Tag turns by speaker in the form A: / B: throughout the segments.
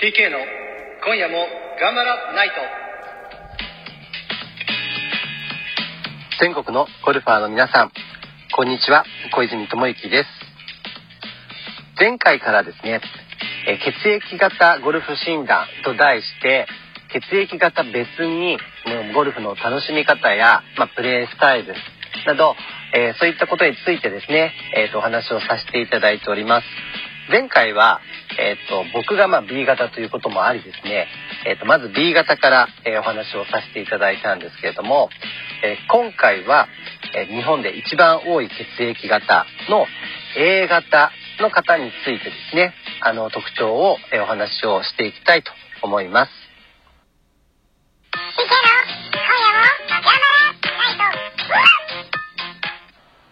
A: TK の今夜も頑張らないと。全国のゴルファーの皆さんこんにちは。小泉智之です。前回からですね血液型ゴルフ診断と題して血液型別にゴルフの楽しみ方や、まあ、プレースタイルなど、えー、そういったことについてですね、えーと、お話をさせていただいております。前回はえっ、ー、と、僕がまあ B 型ということもありですね、えっ、ー、と、まず B 型から、えー、お話をさせていただいたんですけれども、え今回は、え日本で一番多い血液型の A 型の方についてですね、あの、特徴を、えお話をしていきたいと思います。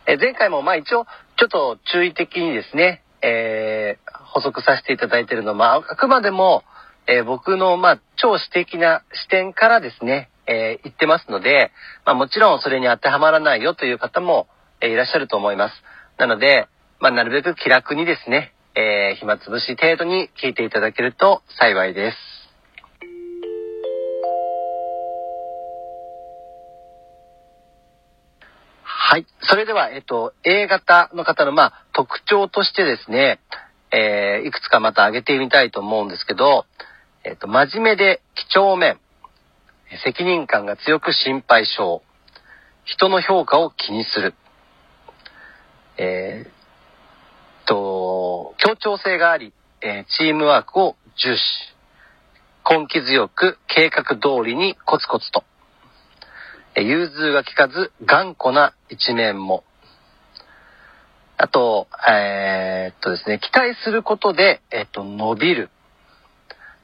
A: え前回もまあ一応ちょっと注意的にですね、えー、補足させていただいているのは、あくまでも、えー、僕の、まあ、超私的な視点からですね、えー、言ってますので、まあ、もちろんそれに当てはまらないよという方も、えー、いらっしゃると思います。なので、まあ、なるべく気楽にですね、えー、暇つぶし程度に聞いていただけると幸いです。はい。それでは、えっと、A 型の方の、まあ、特徴としてですね、えー、いくつかまた挙げてみたいと思うんですけど、えっと、真面目で几帳面、責任感が強く心配性、人の評価を気にする、えー、と、協調性があり、えー、チームワークを重視、根気強く計画通りにコツコツと、融通が利かず頑固な一面も。あと、えー、っとですね、期待することで、えっと、伸びる。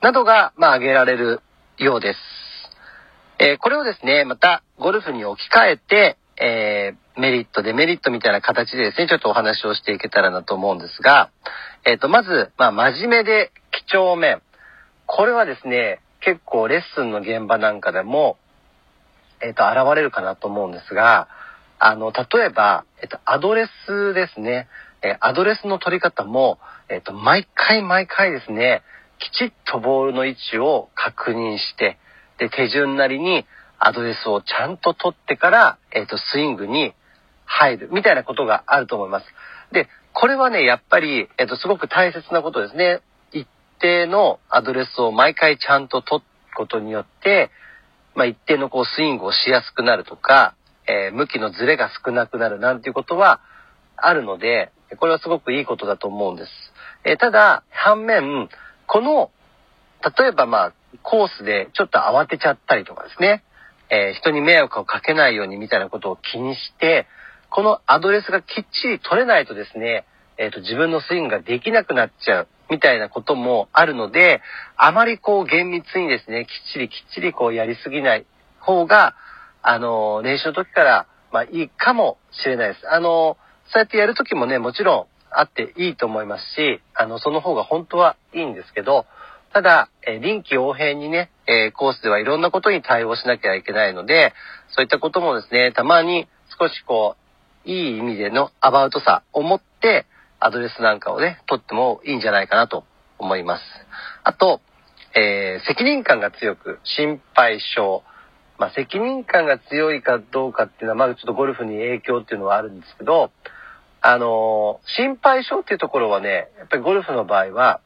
A: などが、まあ、挙げられるようです。えー、これをですね、また、ゴルフに置き換えて、えー、メリット、デメリットみたいな形でですね、ちょっとお話をしていけたらなと思うんですが、えっ、と、まず、まあ、真面目で几帳面。これはですね、結構レッスンの現場なんかでも、えっ、ー、と、現れるかなと思うんですが、あの、例えば、えっ、ー、と、アドレスですね。えアドレスの取り方も、えっ、と、毎回毎回ですね、きちっとボールの位置を確認して、で、手順なりにアドレスをちゃんと取ってから、えっ、と、スイングに入る、みたいなことがあると思います。で、これはね、やっぱり、えっ、と、すごく大切なことですね。一定のアドレスを毎回ちゃんと取ることによって、まあ、一定のこうスイングをしやすくなるとか、えー、向きのズレが少なくなるなんていうことはあるので、これはすごくいいことだと思うんです。えー、ただ、反面、この、例えばまあ、コースでちょっと慌てちゃったりとかですね、えー、人に迷惑をかけないようにみたいなことを気にして、このアドレスがきっちり取れないとですね、えっ、と、自分のスイングができなくなっちゃう。みたいなこともあるので、あまりこう厳密にですね、きっちりきっちりこうやりすぎない方が、あの、練習の時から、まあいいかもしれないです。あの、そうやってやる時もね、もちろんあっていいと思いますし、あの、その方が本当はいいんですけど、ただ、え臨機応変にね、えコースではいろんなことに対応しなきゃいけないので、そういったこともですね、たまに少しこう、いい意味でのアバウトさを持って、アドレスなんかをね、取ってもいいんじゃないかなと思います。あと、えー、責任感が強く、心配性。まあ、責任感が強いかどうかっていうのは、まあ、ちょっとゴルフに影響っていうのはあるんですけど、あのー、心配性っていうところはね、やっぱりゴルフの場合は、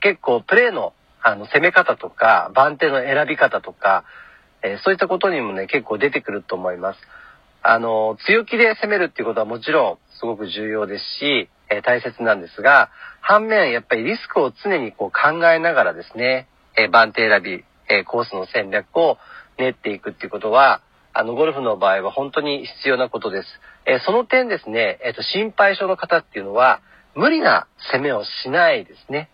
A: 結構プレーのあの攻め方とか、番手の選び方とか、えー、そういったことにもね、結構出てくると思います。あの、強気で攻めるっていうことはもちろんすごく重要ですし、えー、大切なんですが、反面、やっぱりリスクを常にこう考えながらですね、えー、番手選び、えー、コースの戦略を練っていくっていうことは、あの、ゴルフの場合は本当に必要なことです。えその点ですね、えっ、と、心配性の方っていうのは、無理な攻めをしないですね。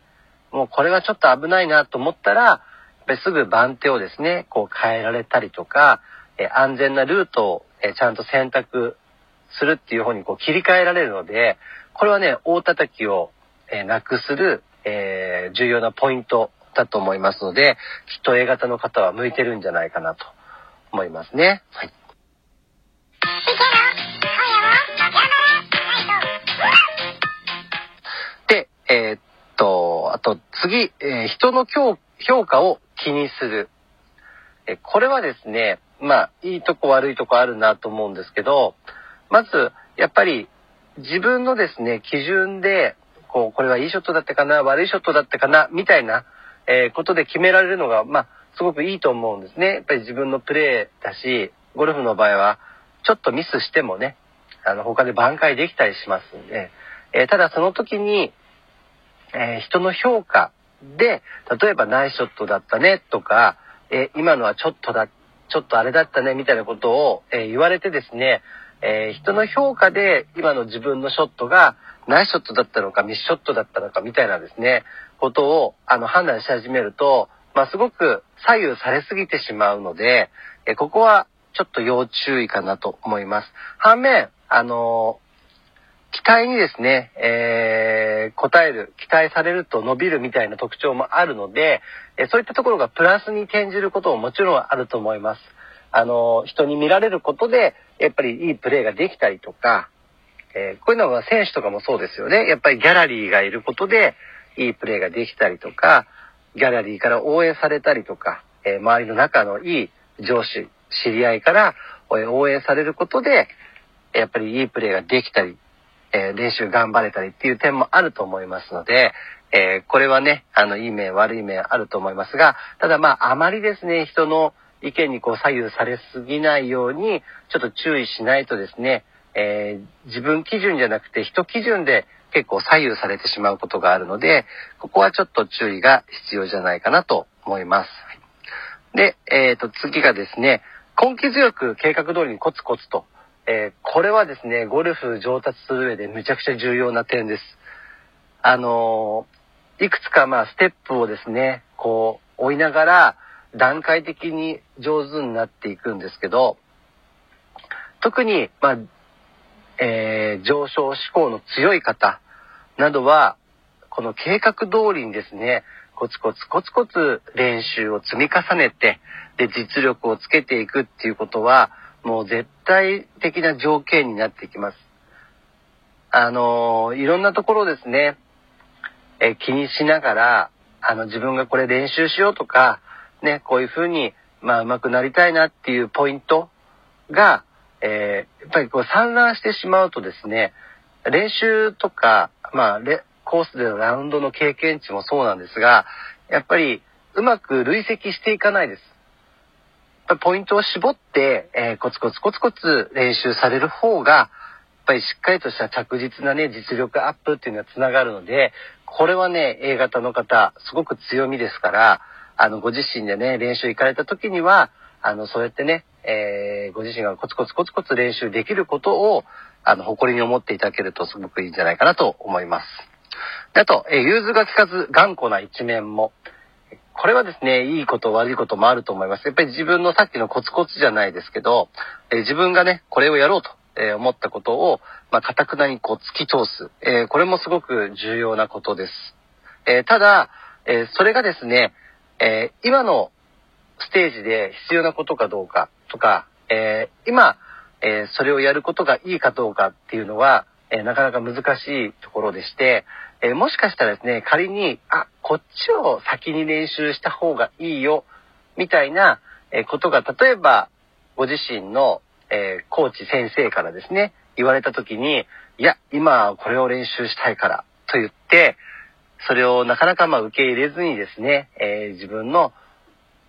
A: もうこれはちょっと危ないなと思ったら、やっぱりすぐ番手をですね、こう変えられたりとか、え安全なルートをえちゃんと選択するっていう方にこう切り替えられるので、これはね、大叩きを、えなくする、えー、重要なポイントだと思いますので、きっと A 型の方は向いてるんじゃないかなと思いますね。はい。で、えー、っと、あと次、えー人の評価を気にする。えこれはですね、まあ、いいとこ悪いとこあるなと思うんですけど、まず、やっぱり自分のですね、基準で、こう、これはいいショットだったかな、悪いショットだったかな、みたいな、えーことで決められるのが、まあ、すごくいいと思うんですね。やっぱり自分のプレーだし、ゴルフの場合は、ちょっとミスしてもね、あの、他で挽回できたりしますんで、えーただその時に、えー人の評価で、例えばナイスショットだったねとか、えー今のはちょっとだ、ちょっとあれだったねみたいなことを、えー言われてですね、えー人の評価で今の自分のショットがナイスショットだったのかミスショットだったのかみたいなですね、ことをあの判断し始めると、まあ、すごく左右されすぎてしまうので、えーここはちょっと要注意かなと思います。反面、あの期待にですね、えー答える、期待されると伸びるみたいな特徴もあるので、えそういったところがプラスに転じることももちろんあると思います。あの人に見られることで、やっぱりいいプレーができたりとか、えーこういうのは選手とかもそうですよね。やっぱりギャラリーがいることで、いいプレーができたりとか、ギャラリーから応援されたりとか、えー周りの仲のいい上司、知り合いから応援されることで、やっぱりいいプレーができたり、えー練習頑張れたりっていう点もあると思いますので、えーこれはね、あの、いい面、悪い面あると思いますが、ただまあ、あまりですね、人の意見にこう左右されすぎないように、ちょっと注意しないとですね、えー自分基準じゃなくて人基準で結構左右されてしまうことがあるので、ここはちょっと注意が必要じゃないかなと思います。で、えっ、と、次がですね、根気強く計画通りにコツコツと、えーこれはですね、ゴルフ上達する上でめちゃくちゃ重要な点です。あのーいくつかまあステップをですね、こう追いながら段階的に上手になっていくんですけど、特にまあ、えー上昇志向の強い方などは、この計画通りにですね、コツコツコツコツ練習を積み重ねて、で、実力をつけていくっていうことは、もう絶対的な条件になってきます。あのいろんなところですね、え気にしながら、あの、自分がこれ練習しようとか、ね、こういう風に、まあ、上手くなりたいなっていうポイントが、えーやっぱりこう散乱してしまうとですね、練習とか、まあ、コースでのラウンドの経験値もそうなんですが、やっぱりうまく累積していかないです。ポイントを絞って、えーコツコツコツコツ練習される方が、やっぱりしっかりとした着実なね、実力アップっていうのはつながるので、これはね、A 型の方、すごく強みですから、あの、ご自身でね、練習行かれた時には、あの、そうやってね、えーご自身がコツコツコツコツ練習できることを、あの、誇りに思っていただけるとすごくいいんじゃないかなと思います。であと、えー融通が利かず頑固な一面も。これはですね、いいこと悪いこともあると思います。やっぱり自分のさっきのコツコツじゃないですけど、えー自分がね、これをやろうと、えー思ったことを、まあ、かくなにこう突き通す。えーこれもすごく重要なことです。えただ、えそれがですね、え今のステージで必要なことかどうかとか、え今、えそれをやることがいいかどうかっていうのは、えなかなか難しいところでして、えもしかしたらですね、仮に、あ、こっちを先に練習した方がいいよ、みたいな、えことが、例えば、ご自身の、えコーチ先生からですね、言われた時に、いや、今これを練習したいから、と言って、それをなかなかま受け入れずにですね、えー自分の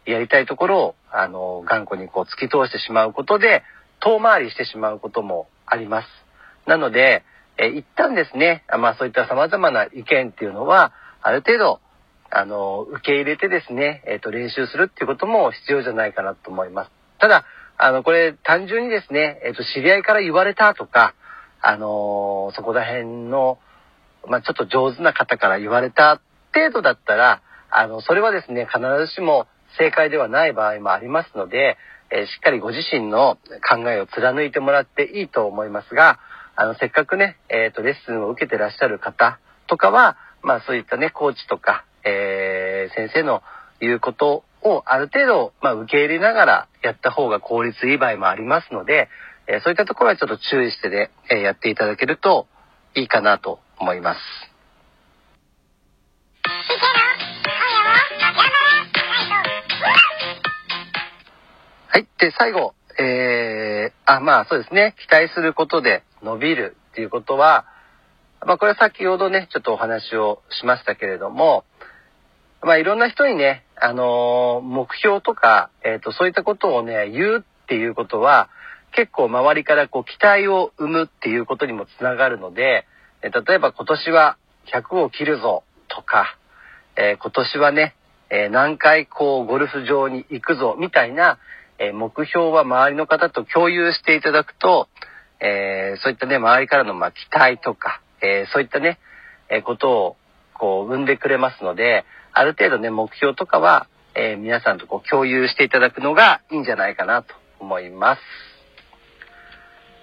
A: やりたいところを、あの、頑固にこう突き通してしまうことで、遠回りしてしまうこともあります。なので、えー一旦ですね、まあそういった様々な意見っていうのは、ある程度、あの、受け入れてですね、えっ、と、練習するっていうことも必要じゃないかなと思います。ただ、あの、これ単純にですね、えっ、と、知り合いから言われたとか、あのそこら辺の、まあ、ちょっと上手な方から言われた程度だったら、あの、それはですね、必ずしも正解ではない場合もありますので、えーしっかりご自身の考えを貫いてもらっていいと思いますが、あの、せっかくね、えっ、ー、と、レッスンを受けてらっしゃる方とかは、まあそういったね、コーチとか、えー、先生の言うことをある程度、まあ、受け入れながらやった方が効率いい場合もありますので、えー、そういったところはちょっと注意してね、えー、やっていただけるといいかなと思います。はい。で、最後、えー、あ、まあそうですね、期待することで伸びるっていうことは、まあこれは先ほどね、ちょっとお話をしましたけれども、まあいろんな人にね、あのー、目標とか、えっ、ー、と、そういったことをね、言うっていうことは、結構周りからこう期待を生むっていうことにもつながるので、え例えば今年は100を切るぞとか、え、今年はね、え、何回こうゴルフ場に行くぞみたいな、えー、目標は周りの方と共有していただくと、えそういったね、周りからのま期待とか、えそういったね、えことをこう生んでくれますので、ある程度ね、目標とかは、え皆さんとこう共有していただくのがいいんじゃないかなと思います。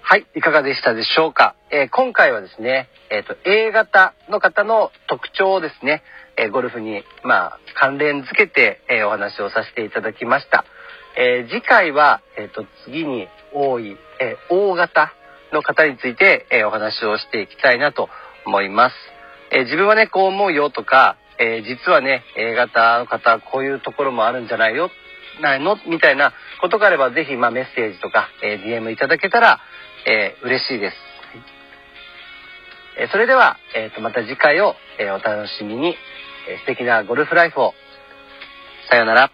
A: はい、いかがでしたでしょうか？え、今回はですね、えっ、と、A 型の方の特徴をですね、え、ゴルフに、まあ、関連づけて、えお話をさせていただきました。え次回は、えっ、と、次に多い、え O 型の方について、えお話をしていきたいなと思います。え自分はね、こう思うよとか、え実はね、A 型の方、こういうところもあるんじゃないよ、ないの？みたいなことがあれば、ぜひ、まあ、メッセージとか、え DM いただけたら、えー、嬉しいです。え、それでは、えー、とまた次回を、え、お楽しみに、え、素敵なゴルフライフを。さようなら。